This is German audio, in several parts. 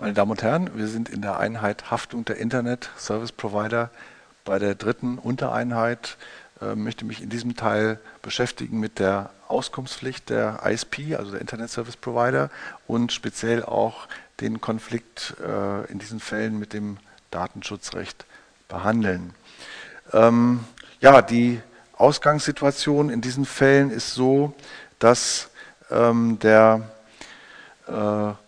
Meine Damen und Herren, wir sind in der Einheit Haftung der Internet Service Provider bei der dritten Untereinheit. Äh, möchte mich in diesem Teil beschäftigen mit der Auskunftspflicht der ISP, also der Internet Service Provider und speziell auch den Konflikt äh, in diesen Fällen mit dem Datenschutzrecht behandeln. Ähm, ja, die Ausgangssituation in diesen Fällen ist so, dass ähm, der äh,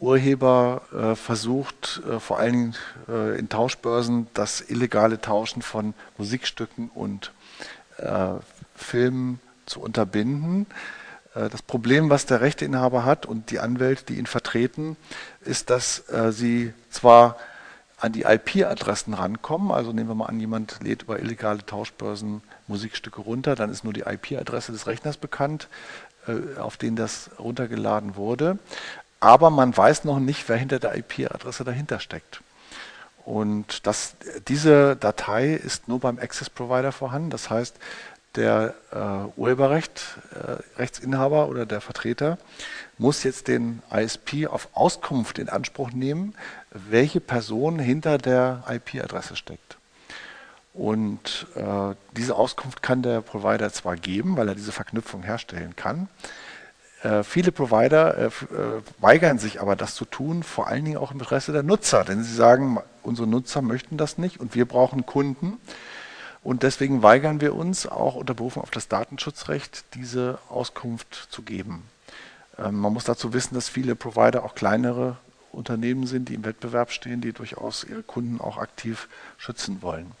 Urheber äh, versucht, äh, vor allen Dingen äh, in Tauschbörsen, das illegale Tauschen von Musikstücken und äh, Filmen zu unterbinden. Äh, das Problem, was der Rechteinhaber hat und die Anwälte, die ihn vertreten, ist, dass sie zwar an die IP-Adressen rankommen, also nehmen wir mal an, jemand lädt über illegale Tauschbörsen Musikstücke runter, dann ist nur die IP-Adresse des Rechners bekannt, auf den das runtergeladen wurde aber man weiß noch nicht, wer hinter der IP-Adresse dahinter steckt. Und das, diese Datei ist nur beim Access Provider vorhanden. Das heißt, der äh, Urheberrecht, äh, Rechtsinhaber oder der Vertreter muss jetzt den ISP auf Auskunft in Anspruch nehmen, welche Person hinter der IP-Adresse steckt. Und äh, diese Auskunft kann der Provider zwar geben, weil er diese Verknüpfung herstellen kann, äh, viele Provider äh, äh, weigern sich aber, das zu tun, vor allen Dingen auch im Interesse der Nutzer, denn sie sagen, unsere Nutzer möchten das nicht und wir brauchen Kunden. Und deswegen weigern wir uns auch unter Berufung auf das Datenschutzrecht, diese Auskunft zu geben. Ähm, man muss dazu wissen, dass viele Provider auch kleinere Unternehmen sind, die im Wettbewerb stehen, die durchaus ihre Kunden auch aktiv schützen wollen.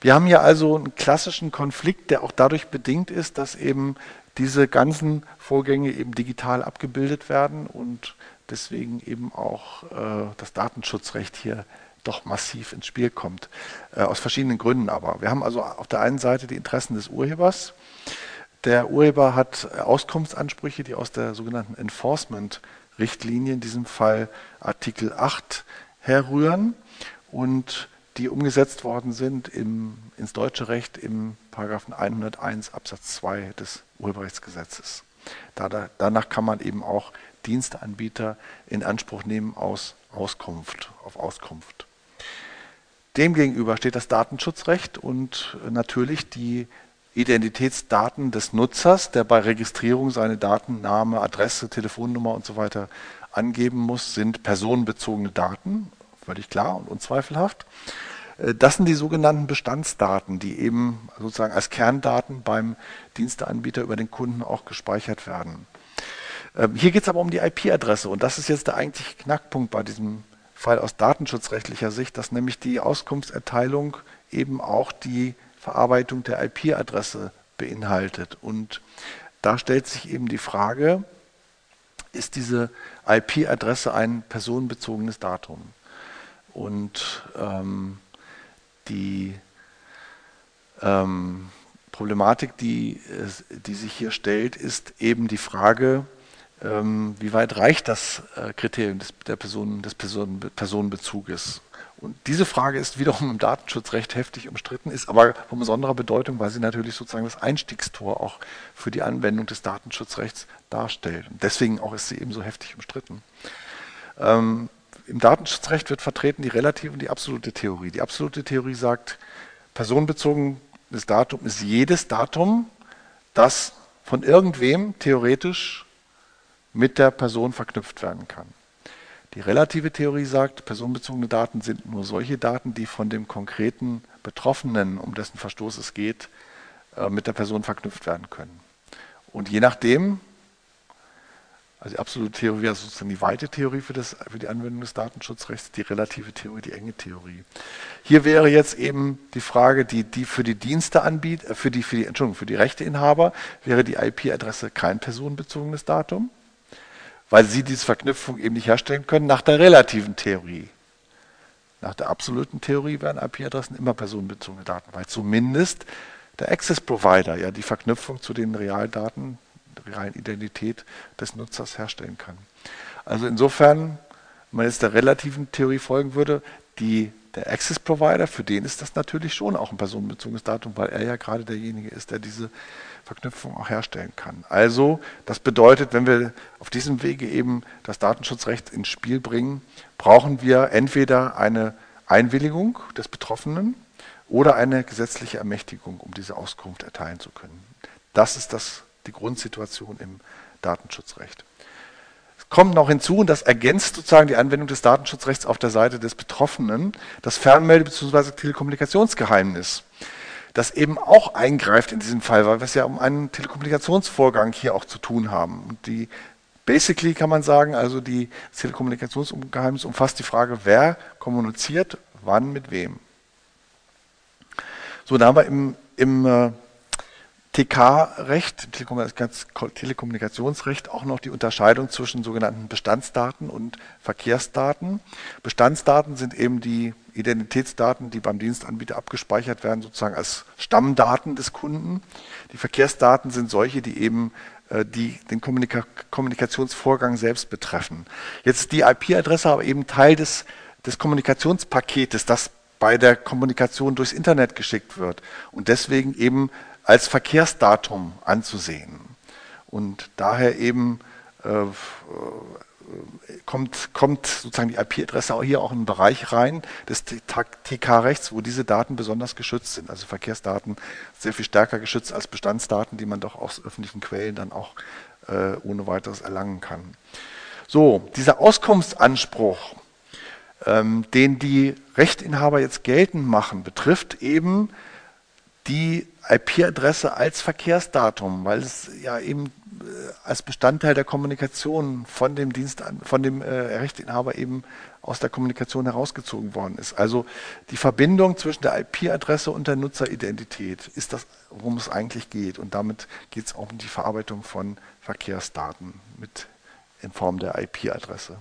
Wir haben hier also einen klassischen Konflikt, der auch dadurch bedingt ist, dass eben diese ganzen Vorgänge eben digital abgebildet werden und deswegen eben auch äh, das Datenschutzrecht hier doch massiv ins Spiel kommt. Äh, aus verschiedenen Gründen aber. Wir haben also auf der einen Seite die Interessen des Urhebers. Der Urheber hat Auskunftsansprüche, die aus der sogenannten Enforcement-Richtlinie, in diesem Fall Artikel 8, herrühren und die umgesetzt worden sind im, ins deutsche Recht im Paragraphen 101 Absatz 2 des Urheberrechtsgesetzes. Da, danach kann man eben auch Diensteanbieter in Anspruch nehmen aus Auskunft, auf Auskunft. Demgegenüber steht das Datenschutzrecht und natürlich die Identitätsdaten des Nutzers, der bei Registrierung seine Daten, Name, Adresse, Telefonnummer und so weiter angeben muss, sind personenbezogene Daten, völlig klar und unzweifelhaft. Äh, das sind die sogenannten Bestandsdaten, die eben sozusagen als Kerndaten beim Diensteanbieter über den Kunden auch gespeichert werden. Ähm, hier geht es aber um die IP-Adresse und das ist jetzt der eigentliche Knackpunkt bei diesem Fall aus datenschutzrechtlicher Sicht, dass nämlich die Auskunftserteilung eben auch die Verarbeitung der IP-Adresse beinhaltet. Und da stellt sich eben die Frage, ist diese IP-Adresse ein personenbezogenes Datum? Und ähm, die ähm, Problematik, die, die sich hier stellt, ist eben die Frage, ähm, wie weit reicht das äh, Kriterium des, der Personen, des Personen, Personenbezuges? Und diese Frage ist wiederum im Datenschutzrecht heftig umstritten, ist aber von besonderer Bedeutung, weil sie natürlich sozusagen das Einstiegstor auch für die Anwendung des Datenschutzrechts darstellt. Und deswegen auch ist sie eben so heftig umstritten. Ähm, im Datenschutzrecht wird vertreten die relative und die absolute Theorie. Die absolute Theorie sagt, personenbezogenes Datum ist jedes Datum, das von irgendwem theoretisch mit der Person verknüpft werden kann. Die relative Theorie sagt, personenbezogene Daten sind nur solche Daten, die von dem konkreten Betroffenen, um dessen Verstoß es geht, äh, mit der Person verknüpft werden können. Und je nachdem, also die absolute Theorie wäre sozusagen die weite Theorie für, das, für die Anwendung des Datenschutzrechts, die relative Theorie, die enge Theorie. Hier wäre jetzt eben die Frage, die, die für die Diensteanbieter, äh, für die, für die, Entschuldigung, für die Rechteinhaber wäre die IP-Adresse kein personenbezogenes Datum, weil sie diese Verknüpfung eben nicht herstellen können nach der relativen Theorie. Nach der absoluten Theorie wären IP-Adressen immer personenbezogene Daten, weil zumindest der Access Provider ja die Verknüpfung zu den Realdaten realen Identität des Nutzers herstellen kann. Also insofern, wenn man jetzt der relativen Theorie folgen würde, Die, der Access Provider, für den ist das natürlich schon auch ein personenbezogenes Datum, weil er ja gerade derjenige ist, der diese Verknüpfung auch herstellen kann. Also, das bedeutet, wenn wir auf diesem Wege eben das Datenschutzrecht ins Spiel bringen, brauchen wir entweder eine Einwilligung des Betroffenen oder eine gesetzliche Ermächtigung, um diese Auskunft erteilen zu können. Das ist das, die Grundsituation im Datenschutzrecht. Es kommt noch hinzu, und das ergänzt sozusagen die Anwendung des Datenschutzrechts auf der Seite des Betroffenen, das Fernmelde- bzw. Telekommunikationsgeheimnis, das eben auch eingreift in diesem Fall, weil wir es ja um einen Telekommunikationsvorgang hier auch zu tun haben. Und die Basically kann man sagen, also die Telekommunikationsgeheimnis umfasst die Frage, wer kommuniziert wann mit wem. So, da haben wir im, im äh, TK-Recht, Telekommunikationsrecht, auch noch die Unterscheidung zwischen sogenannten Bestandsdaten und Verkehrsdaten. Bestandsdaten sind eben die Identitätsdaten, die beim Dienstanbieter abgespeichert werden, sozusagen als Stammdaten des Kunden. Die Verkehrsdaten sind solche, die eben äh, die den Kommunika Kommunikationsvorgang selbst betreffen. Jetzt ist die IP-Adresse aber eben Teil des, des Kommunikationspaketes, das bei der Kommunikation durchs Internet geschickt wird und deswegen eben als Verkehrsdatum anzusehen. Und daher eben äh, kommt, kommt sozusagen die IP-Adresse hier auch in einen Bereich rein des TK-Rechts, wo diese Daten besonders geschützt sind. Also Verkehrsdaten sehr viel stärker geschützt als Bestandsdaten, die man doch aus öffentlichen Quellen dann auch äh, ohne weiteres erlangen kann. So, dieser Auskunftsanspruch ähm, den die Rechtinhaber jetzt geltend machen, betrifft eben die IP-Adresse als Verkehrsdatum, weil es ja eben äh, als Bestandteil der Kommunikation von dem Dienst, von dem äh, Rechteinhaber eben aus der Kommunikation herausgezogen worden ist. Also die Verbindung zwischen der IP-Adresse und der Nutzeridentität ist das, worum es eigentlich geht. Und damit geht es auch um die Verarbeitung von Verkehrsdaten mit in Form der IP-Adresse.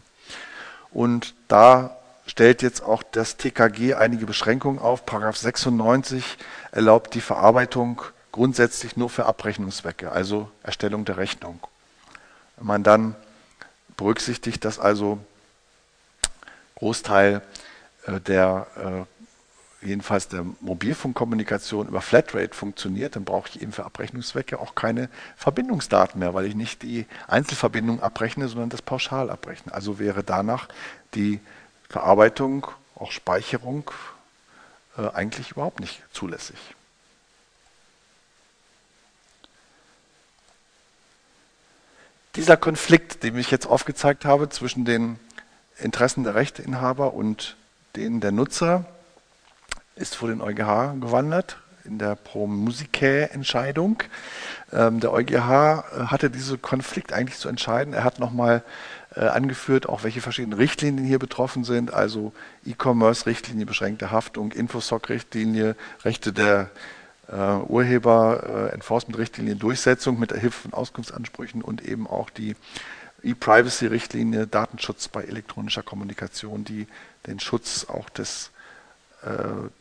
Und da stellt jetzt auch das TKG einige Beschränkungen auf. Paragraph 96 erlaubt die Verarbeitung grundsätzlich nur für Abrechnungszwecke, also Erstellung der Rechnung. Wenn man dann berücksichtigt, dass also Großteil äh, der äh, jedenfalls der Mobilfunkkommunikation über Flatrate funktioniert, dann brauche ich eben für Abrechnungszwecke auch keine Verbindungsdaten mehr, weil ich nicht die Einzelverbindung abrechne, sondern das pauschal abrechne. Also wäre danach die Verarbeitung, auch Speicherung äh, eigentlich überhaupt nicht zulässig. Dieser Konflikt, den ich jetzt aufgezeigt habe zwischen den Interessen der Rechteinhaber und denen der Nutzer, ist vor den EuGH gewandert in der Pro Musicae-Entscheidung. Ähm, der EuGH äh, hatte diesen Konflikt eigentlich zu entscheiden. Er hat nochmal angeführt, auch welche verschiedenen Richtlinien hier betroffen sind, also E-Commerce-Richtlinie, beschränkte Haftung, Infosoc-Richtlinie, Rechte der äh, Urheber, äh, Enforcement-Richtlinie, Durchsetzung mit Hilfe von Auskunftsansprüchen und eben auch die E-Privacy-Richtlinie, Datenschutz bei elektronischer Kommunikation, die den Schutz auch des, äh,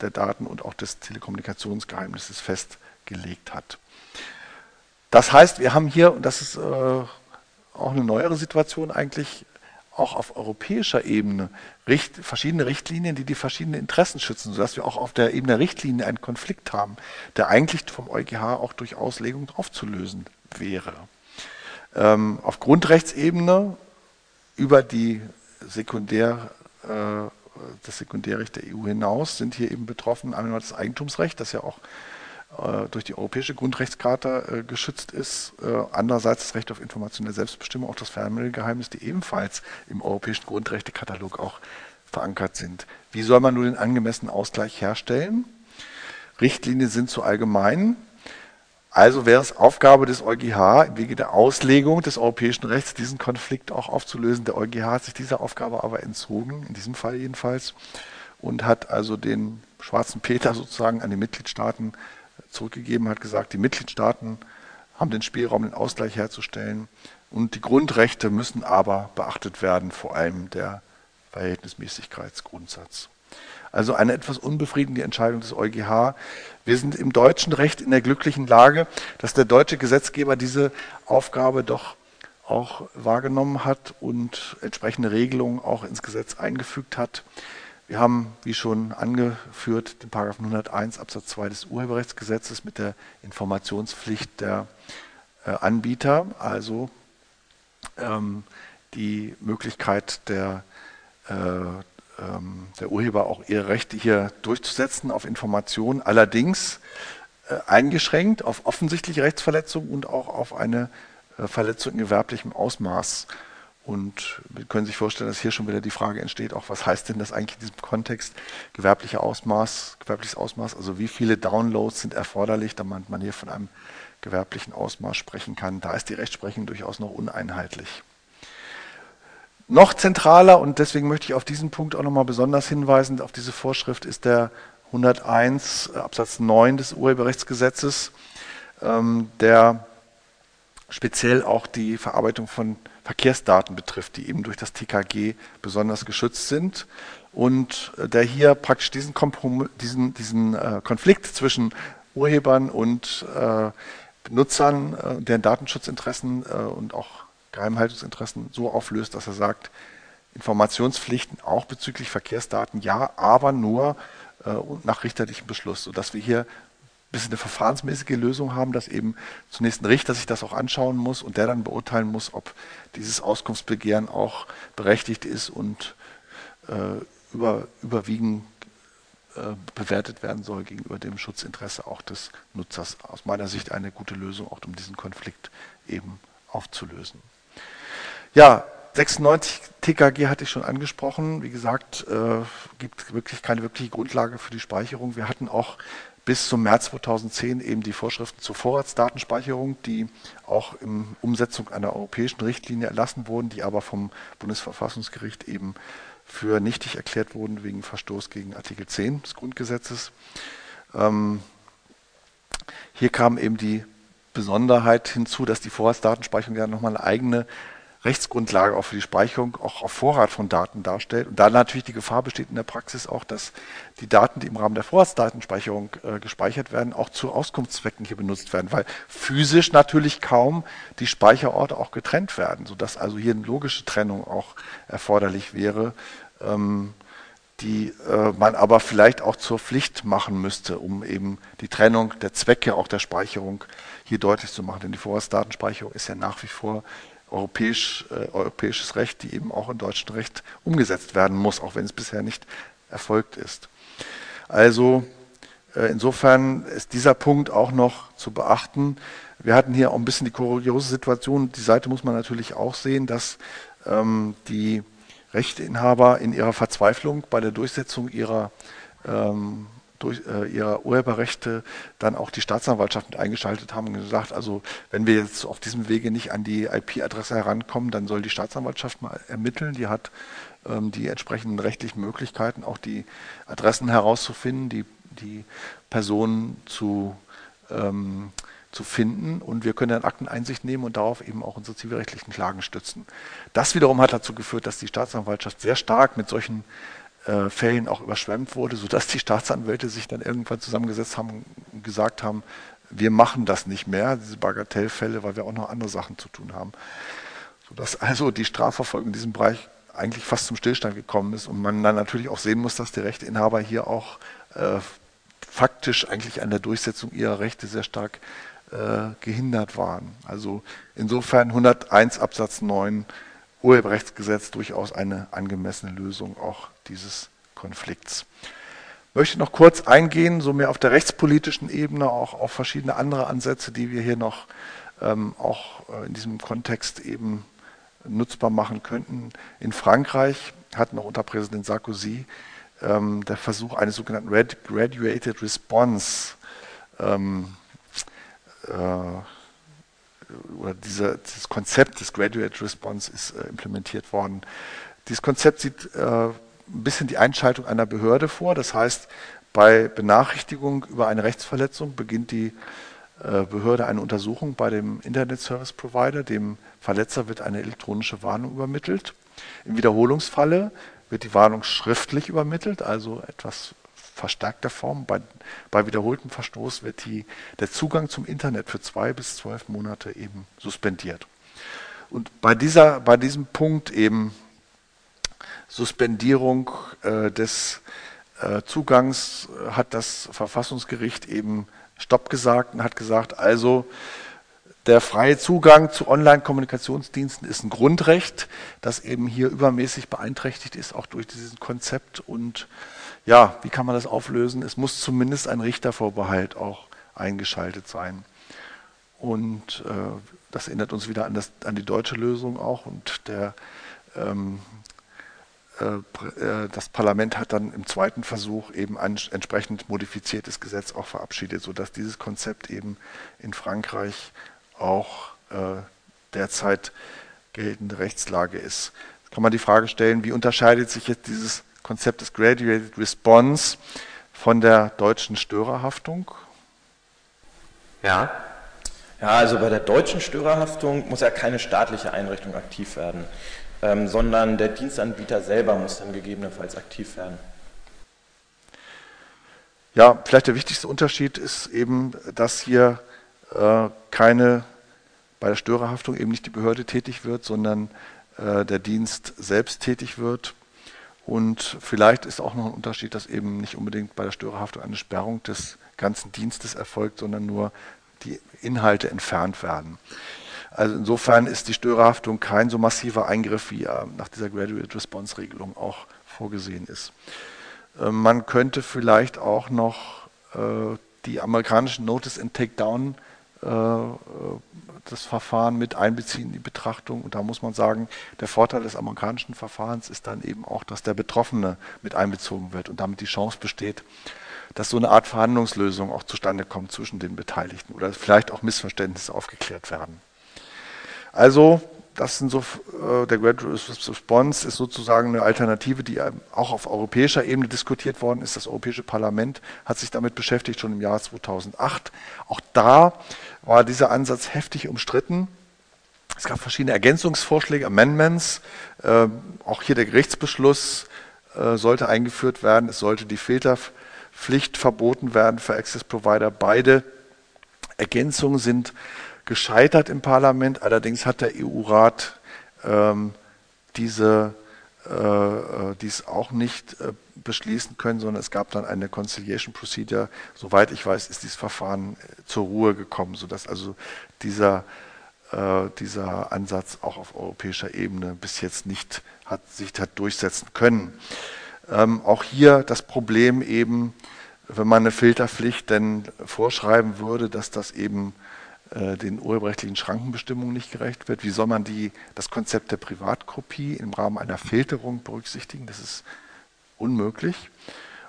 der Daten und auch des Telekommunikationsgeheimnisses festgelegt hat. Das heißt, wir haben hier, und das ist äh, auch eine neuere Situation eigentlich auch auf europäischer Ebene richt, verschiedene Richtlinien, die die verschiedenen Interessen schützen, sodass wir auch auf der Ebene der Richtlinie einen Konflikt haben, der eigentlich vom EuGH auch durch Auslegung aufzulösen wäre. Ähm, auf Grundrechtsebene über die Sekundär, äh, das Sekundärrecht der EU hinaus sind hier eben betroffen einmal das Eigentumsrecht, das ja auch durch die Europäische Grundrechtscharta äh, geschützt ist. Äh, andererseits das Recht auf informationelle Selbstbestimmung, auch das Fernmeldegeheimnis, die ebenfalls im Europäischen Grundrechtekatalog auch verankert sind. Wie soll man nun den angemessenen Ausgleich herstellen? Richtlinien sind zu allgemein. Also wäre es Aufgabe des EuGH, im Wege der Auslegung des europäischen Rechts diesen Konflikt auch aufzulösen. Der EuGH hat sich dieser Aufgabe aber entzogen, in diesem Fall jedenfalls, und hat also den schwarzen Peter sozusagen an die Mitgliedstaaten zurückgegeben, hat gesagt, die Mitgliedstaaten haben den Spielraum, den Ausgleich herzustellen und die Grundrechte müssen aber beachtet werden, vor allem der Verhältnismäßigkeitsgrundsatz. Also eine etwas unbefriedigende Entscheidung des EuGH. Wir sind im deutschen Recht in der glücklichen Lage, dass der deutsche Gesetzgeber diese Aufgabe doch auch wahrgenommen hat und entsprechende Regelungen auch ins Gesetz eingefügt hat. Wir haben, wie schon angeführt, den Paragraphen 101 Absatz 2 des Urheberrechtsgesetzes mit der Informationspflicht der äh, Anbieter, also ähm, die Möglichkeit der, äh, ähm, der Urheber auch ihre Rechte hier durchzusetzen auf Informationen, allerdings äh, eingeschränkt auf offensichtliche Rechtsverletzungen und auch auf eine äh, Verletzung in gewerblichem Ausmaß. Und wir können sich vorstellen, dass hier schon wieder die Frage entsteht, auch was heißt denn das eigentlich in diesem Kontext? Gewerblicher Ausmaß, gewerbliches Ausmaß, also wie viele Downloads sind erforderlich, damit man hier von einem gewerblichen Ausmaß sprechen kann. Da ist die Rechtsprechung durchaus noch uneinheitlich. Noch zentraler, und deswegen möchte ich auf diesen Punkt auch nochmal besonders hinweisen, auf diese Vorschrift ist der 101 Absatz 9 des Urheberrechtsgesetzes, ähm, der speziell auch die Verarbeitung von Verkehrsdaten betrifft, die eben durch das TKG besonders geschützt sind. Und äh, der hier praktisch diesen, diesen, diesen äh, Konflikt zwischen Urhebern und äh, Benutzern, äh, deren Datenschutzinteressen äh, und auch Geheimhaltungsinteressen so auflöst, dass er sagt, Informationspflichten auch bezüglich Verkehrsdaten ja, aber nur äh, nach richterlichem Beschluss, sodass wir hier bisschen eine verfahrensmäßige Lösung haben, dass eben zunächst ein Richter sich das auch anschauen muss und der dann beurteilen muss, ob dieses Auskunftsbegehren auch berechtigt ist und äh, über, überwiegend äh, bewertet werden soll gegenüber dem Schutzinteresse auch des Nutzers. Aus meiner Sicht eine gute Lösung, auch um diesen Konflikt eben aufzulösen. Ja, 96 TKG hatte ich schon angesprochen. Wie gesagt, äh, gibt wirklich keine wirkliche Grundlage für die Speicherung. Wir hatten auch bis zum März 2010 eben die Vorschriften zur Vorratsdatenspeicherung, die auch in Umsetzung einer europäischen Richtlinie erlassen wurden, die aber vom Bundesverfassungsgericht eben für nichtig erklärt wurden wegen Verstoß gegen Artikel 10 des Grundgesetzes. Ähm, hier kam eben die Besonderheit hinzu, dass die Vorratsdatenspeicherung ja nochmal eine eigene Rechtsgrundlage auch für die Speicherung auch auf Vorrat von Daten darstellt. Und da natürlich die Gefahr besteht in der Praxis auch, dass die Daten, die im Rahmen der Vorratsdatenspeicherung äh, gespeichert werden, auch zu Auskunftszwecken hier benutzt werden, weil physisch natürlich kaum die Speicherorte auch getrennt werden, sodass also hier eine logische Trennung auch erforderlich wäre, ähm, die äh, man aber vielleicht auch zur Pflicht machen müsste, um eben die Trennung der Zwecke auch der Speicherung hier deutlich zu machen. Denn die Vorratsdatenspeicherung ist ja nach wie vor europäisch, äh, europäisches Recht, die eben auch in deutschem Recht umgesetzt werden muss, auch wenn es bisher nicht erfolgt ist. Also äh, insofern ist dieser Punkt auch noch zu beachten. Wir hatten hier auch ein bisschen die kuriose Situation, die Seite muss man natürlich auch sehen, dass ähm, die Rechteinhaber in ihrer Verzweiflung bei der Durchsetzung ihrer ähm, durch äh, ihre Urheberrechte dann auch die Staatsanwaltschaft mit eingeschaltet haben und gesagt, also wenn wir jetzt auf diesem Wege nicht an die IP-Adresse herankommen, dann soll die Staatsanwaltschaft mal ermitteln. Die hat ähm, die entsprechenden rechtlichen Möglichkeiten, auch die Adressen herauszufinden, die, die Personen zu, ähm, zu finden und wir können dann Akteneinsicht nehmen und darauf eben auch unsere zivilrechtlichen Klagen stützen. Das wiederum hat dazu geführt, dass die Staatsanwaltschaft sehr stark mit solchen äh, Fällen auch überschwemmt wurde, sodass die Staatsanwälte sich dann irgendwann zusammengesetzt haben und gesagt haben, wir machen das nicht mehr, diese Bagatellfälle, weil wir auch noch andere Sachen zu tun haben. Sodass also die Strafverfolgung in diesem Bereich eigentlich fast zum Stillstand gekommen ist und man dann natürlich auch sehen muss, dass die Rechteinhaber hier auch äh, faktisch eigentlich an der Durchsetzung ihrer Rechte sehr stark äh, gehindert waren. Also insofern 101 Absatz 9 Urheberrechtsgesetz durchaus eine angemessene Lösung auch dieses Konflikts. Ich möchte noch kurz eingehen, so mehr auf der rechtspolitischen Ebene, auch auf verschiedene andere Ansätze, die wir hier noch ähm, auch äh, in diesem Kontext eben nutzbar machen könnten. In Frankreich hat noch unter Präsident Sarkozy ähm, der Versuch eines sogenannten Graduated Response ähm, äh, oder dieser, dieses Konzept des Graduate Response ist äh, implementiert worden. Dieses Konzept sieht äh, ein bisschen die Einschaltung einer Behörde vor. Das heißt, bei Benachrichtigung über eine Rechtsverletzung beginnt die äh, Behörde eine Untersuchung bei dem Internet Service Provider. Dem Verletzer wird eine elektronische Warnung übermittelt. Im Wiederholungsfalle wird die Warnung schriftlich übermittelt, also etwas verstärkter Form. Bei, bei wiederholtem Verstoß wird die, der Zugang zum Internet für zwei bis zwölf Monate eben suspendiert. Und bei, dieser, bei diesem Punkt eben Suspendierung äh, des äh, Zugangs hat das Verfassungsgericht eben Stopp gesagt und hat gesagt, also der freie Zugang zu Online-Kommunikationsdiensten ist ein Grundrecht, das eben hier übermäßig beeinträchtigt ist, auch durch dieses Konzept. Und ja, wie kann man das auflösen? Es muss zumindest ein Richtervorbehalt auch eingeschaltet sein. Und äh, das erinnert uns wieder an, das, an, die deutsche Lösung auch. Und der, ähm, äh, äh, das Parlament hat dann im zweiten Versuch eben ein entsprechend modifiziertes Gesetz auch verabschiedet, sodass dieses Konzept eben in Frankreich auch äh, derzeit geltende Rechtslage ist. Jetzt kann man die Frage stellen, wie unterscheidet sich jetzt dieses Konzept des Graduated Response von der deutschen Störerhaftung? Ja. Ja, also bei der deutschen Störerhaftung muss ja keine staatliche Einrichtung aktiv werden, ähm, sondern der Dienstanbieter selber muss dann gegebenenfalls aktiv werden. Ja, vielleicht der wichtigste Unterschied ist eben, dass hier äh, keine, bei der Störerhaftung eben nicht die Behörde tätig wird, sondern äh, der Dienst selbst tätig wird. Und vielleicht ist auch noch ein Unterschied, dass eben nicht unbedingt bei der Störerhaftung eine Sperrung des ganzen Dienstes erfolgt, sondern nur die Inhalte entfernt werden. Also insofern ist die Störerhaftung kein so massiver Eingriff, wie er nach dieser Graduate Response Regelung auch vorgesehen ist. Äh, man könnte vielleicht auch noch äh, die amerikanischen Notice and Takedown äh, das Verfahren mit einbeziehen in die Betrachtung. Und da muss man sagen, der Vorteil des amerikanischen Verfahrens ist dann eben auch, dass der Betroffene mit einbezogen wird und damit die Chance besteht, dass so eine Art Verhandlungslösung auch zustande kommt zwischen den Beteiligten oder vielleicht auch Missverständnisse aufgeklärt werden. Also das sind so, äh, der Graduate Response ist sozusagen eine Alternative, die auch auf europäischer Ebene diskutiert worden ist. Das Europäische Parlament hat sich damit beschäftigt, schon im Jahr 2008. Auch da war dieser Ansatz heftig umstritten. Es gab verschiedene Ergänzungsvorschläge, Amendments. Äh, auch hier der Gerichtsbeschluss äh, sollte eingeführt werden. Es sollte die Filterpflicht verboten werden für Access Provider. Beide Ergänzungen sind gescheitert im Parlament. Allerdings hat der EU-Rat ähm, diese äh, äh, dies auch nicht äh, beschließen können, sondern es gab dann eine Conciliation Procedure. Soweit ich weiß, ist dieses Verfahren äh, zur Ruhe gekommen, sodass also dieser, äh, dieser Ansatz auch auf europäischer Ebene bis jetzt nicht hat, sich hat durchsetzen können. Ähm, auch hier das Problem eben, wenn man eine Filterpflicht denn vorschreiben würde, dass das eben äh, den urheberrechtlichen Schrankenbestimmungen nicht gerecht wird. Wie soll man die, das Konzept der Privatkopie im Rahmen einer Filterung berücksichtigen? Das ist unmöglich.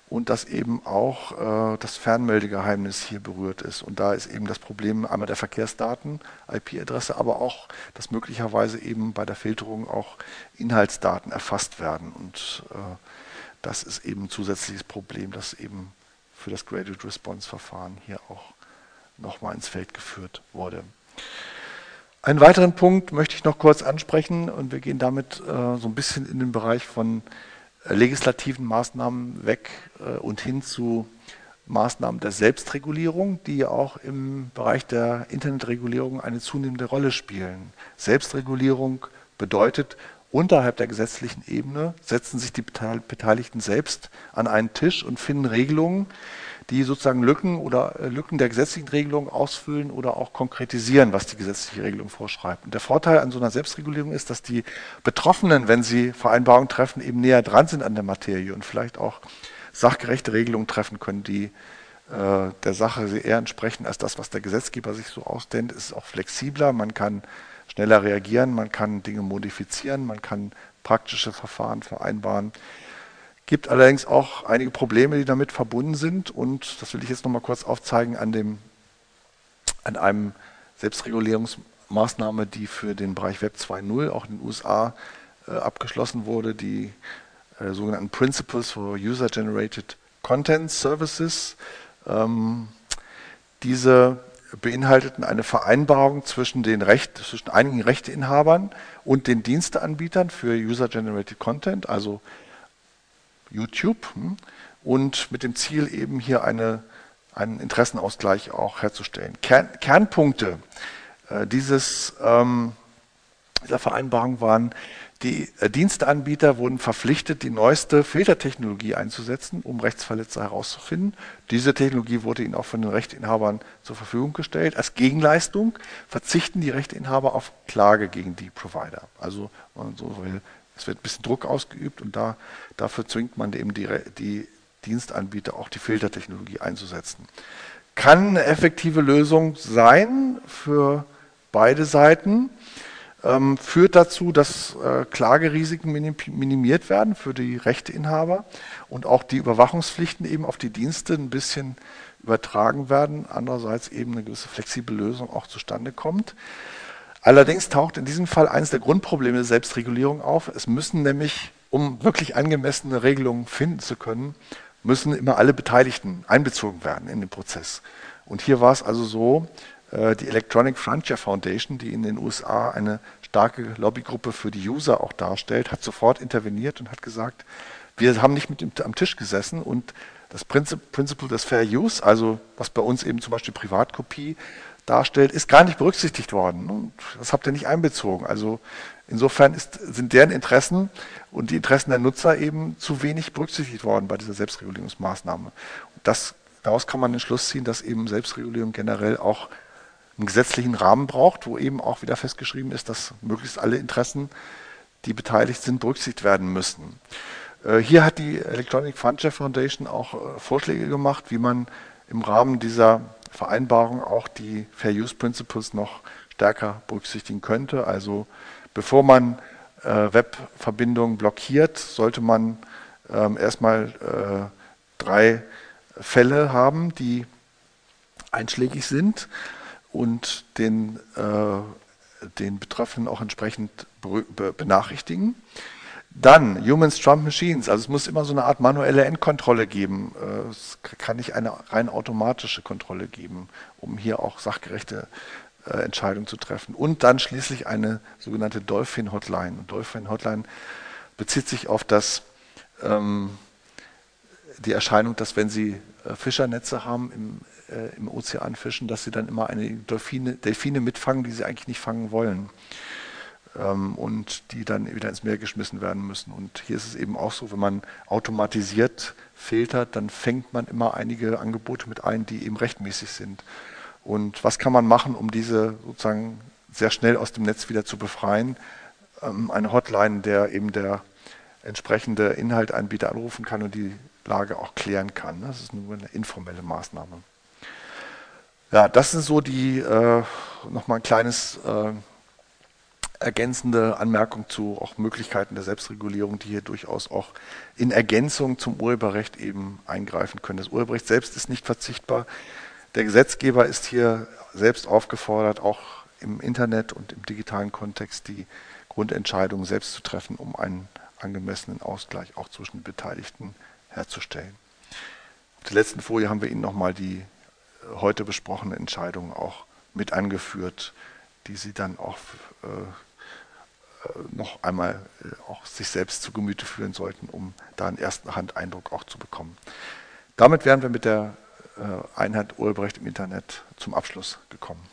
Und dass eben auch äh, das Fernmeldegeheimnis hier berührt ist. Und da ist eben das Problem einmal der Verkehrsdaten, IP-Adresse, aber auch, dass möglicherweise eben bei der Filterung auch Inhaltsdaten erfasst werden. Und äh, das ist eben ein zusätzliches Problem, das eben für das Graded Response Verfahren hier auch nochmal ins Feld geführt wurde. Einen weiteren Punkt möchte ich noch kurz ansprechen und wir gehen damit äh, so ein bisschen in den Bereich von äh, legislativen Maßnahmen weg äh, und hin zu Maßnahmen der Selbstregulierung, die auch im Bereich der Internetregulierung eine zunehmende Rolle spielen. Selbstregulierung bedeutet, unterhalb der gesetzlichen Ebene setzen sich die Beteiligten selbst an einen Tisch und finden Regelungen, die sozusagen Lücken oder äh, Lücken der gesetzlichen Regelung ausfüllen oder auch konkretisieren, was die gesetzliche Regelung vorschreibt. Und der Vorteil an so einer Selbstregulierung ist, dass die Betroffenen, wenn sie Vereinbarungen treffen, eben näher dran sind an der Materie und vielleicht auch sachgerechte Regelungen treffen können, die äh, der Sache eher entsprechen als das, was der Gesetzgeber sich so ausdenkt. Es ist auch flexibler, man kann schneller reagieren, man kann Dinge modifizieren, man kann praktische Verfahren vereinbaren gibt allerdings auch einige Probleme, die damit verbunden sind. Und das will ich jetzt nochmal kurz aufzeigen an, dem, an einem Selbstregulierungsmaßnahme, die für den Bereich Web 2.0 auch in den USA äh, abgeschlossen wurde, die äh, sogenannten Principles for User-Generated Content Services. Ähm, diese beinhalteten eine Vereinbarung zwischen, den Recht, zwischen einigen Rechteinhabern und den Diensteanbietern für User-Generated Content, also YouTube hm, und mit dem Ziel eben hier eine, einen Interessenausgleich auch herzustellen. Kern, Kernpunkte äh, dieses, ähm, dieser Vereinbarung waren Die äh, Diensteanbieter wurden verpflichtet, die neueste Filtertechnologie einzusetzen, um Rechtsverletzer herauszufinden. Diese Technologie wurde ihnen auch von den Rechteinhabern zur Verfügung gestellt. Als Gegenleistung verzichten die Rechteinhaber auf Klage gegen die Provider. Also, so es wird ein bisschen Druck ausgeübt und da, dafür zwingt man eben die, die Dienstanbieter auch die Filtertechnologie einzusetzen. Kann eine effektive Lösung sein für beide Seiten ähm, führt dazu, dass äh, Klagerisiken minimiert werden für die Rechteinhaber und auch die Überwachungspflichten eben auf die Dienste ein bisschen übertragen werden. Andererseits eben eine gewisse flexible Lösung auch zustande kommt. Allerdings taucht in diesem Fall eines der Grundprobleme der Selbstregulierung auf. Es müssen nämlich, um wirklich angemessene Regelungen finden zu können, müssen immer alle Beteiligten einbezogen werden in den Prozess. Und hier war es also so, die Electronic Frontier Foundation, die in den USA eine starke Lobbygruppe für die User auch darstellt, hat sofort interveniert und hat gesagt, wir haben nicht mit dem, am Tisch gesessen und das Prinzip, Principle des Fair Use, also was bei uns eben zum Beispiel Privatkopie darstellt, ist gar nicht berücksichtigt worden. Und das habt ihr nicht einbezogen. Also insofern ist, sind deren Interessen und die Interessen der Nutzer eben zu wenig berücksichtigt worden bei dieser Selbstregulierungsmaßnahme. Das, daraus kann man den Schluss ziehen, dass eben Selbstregulierung generell auch einen gesetzlichen Rahmen braucht, wo eben auch wieder festgeschrieben ist, dass möglichst alle Interessen, die beteiligt sind, berücksichtigt werden müssen. Äh, hier hat die Electronic Frontier Foundation auch äh, Vorschläge gemacht, wie man im Rahmen dieser Vereinbarung auch die Fair Use Principles noch stärker berücksichtigen könnte. Also bevor man äh, Webverbindungen blockiert, sollte man ähm, erstmal drei Fälle haben, die einschlägig sind und den, äh, den Betroffenen auch entsprechend benachrichtigen. Dann Humans Trump Machines, also es muss immer so eine Art manuelle Endkontrolle geben. Äh, es kann nicht eine rein automatische Kontrolle geben, um hier auch sachgerechte äh, Entscheidungen zu treffen. Und dann schließlich eine sogenannte Dolphin Hotline. Dolphin Hotline bezieht sich auf das, ähm, die Erscheinung, dass wenn Sie äh, Fischernetze haben im, äh, im Ozean fischen, dass sie dann immer eine Delfine, Delfine mitfangen, die sie eigentlich nicht fangen wollen. Ähm, und die dann wieder ins Meer geschmissen werden müssen. Und hier ist es eben auch so, wenn man automatisiert filtert, dann fängt man immer einige Angebote mit ein, die eben rechtmäßig sind. Und was kann man machen, um diese sozusagen sehr schnell aus dem Netz wieder zu befreien? Ähm, eine Hotline, der eben der entsprechende Inhaltanbieter anrufen kann und die Lage auch klären kann. Das ist nur eine informelle Maßnahme. Ja, das sind so die, äh, nochmal ein kleines äh, ergänzende Anmerkung zu auch Möglichkeiten der Selbstregulierung, die hier durchaus auch in Ergänzung zum Urheberrecht eben eingreifen können. Das Urheberrecht selbst ist nicht verzichtbar. Der Gesetzgeber ist hier selbst aufgefordert, auch im Internet und im digitalen Kontext die Grundentscheidungen selbst zu treffen, um einen angemessenen Ausgleich auch zwischen den Beteiligten herzustellen. Auf der letzten Folie haben wir Ihnen nochmal die heute besprochene Entscheidungen auch mit angeführt, die Sie dann auch äh, äh, noch einmal äh, auch sich selbst zu Gemüte führen sollten, um da einen ersten Handeindruck auch zu bekommen. Damit wären wir mit der Einheit Urheberrecht im Internet zum Abschluss gekommen.